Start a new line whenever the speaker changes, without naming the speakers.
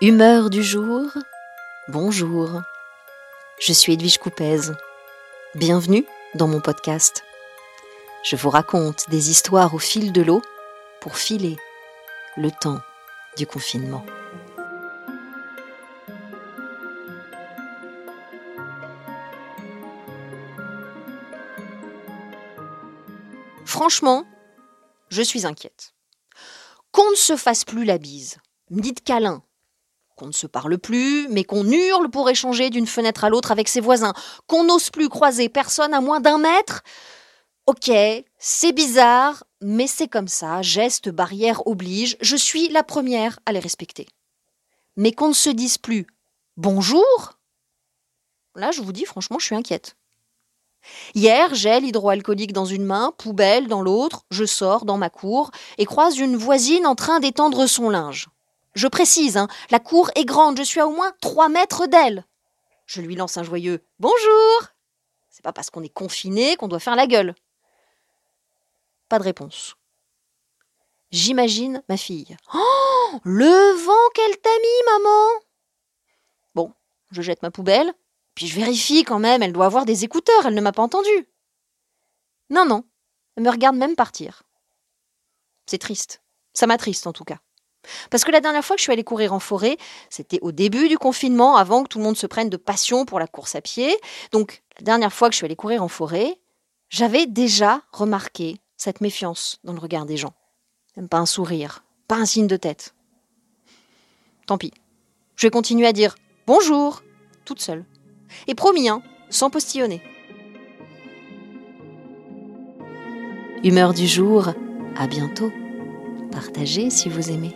Humeur du jour, bonjour. Je suis Edwige Coupez. Bienvenue dans mon podcast. Je vous raconte des histoires au fil de l'eau pour filer le temps du confinement. Franchement, je suis inquiète. Qu'on ne se fasse plus la bise, ni de câlin, qu'on ne se parle plus, mais qu'on hurle pour échanger d'une fenêtre à l'autre avec ses voisins, qu'on n'ose plus croiser personne à moins d'un mètre. Ok, c'est bizarre, mais c'est comme ça, geste barrière oblige, je suis la première à les respecter. Mais qu'on ne se dise plus bonjour Là, je vous dis, franchement, je suis inquiète. Hier, gel hydroalcoolique dans une main, poubelle dans l'autre, je sors dans ma cour et croise une voisine en train d'étendre son linge. Je précise, hein, la cour est grande, je suis à au moins trois mètres d'elle. Je lui lance un joyeux Bonjour C'est pas parce qu'on est confiné qu'on doit faire la gueule. Pas de réponse. J'imagine ma fille. Oh Le vent qu'elle t'a mis, maman Bon, je jette ma poubelle, puis je vérifie quand même, elle doit avoir des écouteurs, elle ne m'a pas entendu. Non, non, elle me regarde même partir. C'est triste. Ça m'attriste en tout cas. Parce que la dernière fois que je suis allée courir en forêt, c'était au début du confinement, avant que tout le monde se prenne de passion pour la course à pied. Donc, la dernière fois que je suis allée courir en forêt, j'avais déjà remarqué cette méfiance dans le regard des gens. Pas un sourire, pas un signe de tête. Tant pis. Je vais continuer à dire bonjour, toute seule. Et promis, hein, sans postillonner. Humeur du jour, à bientôt. Partagez si vous aimez.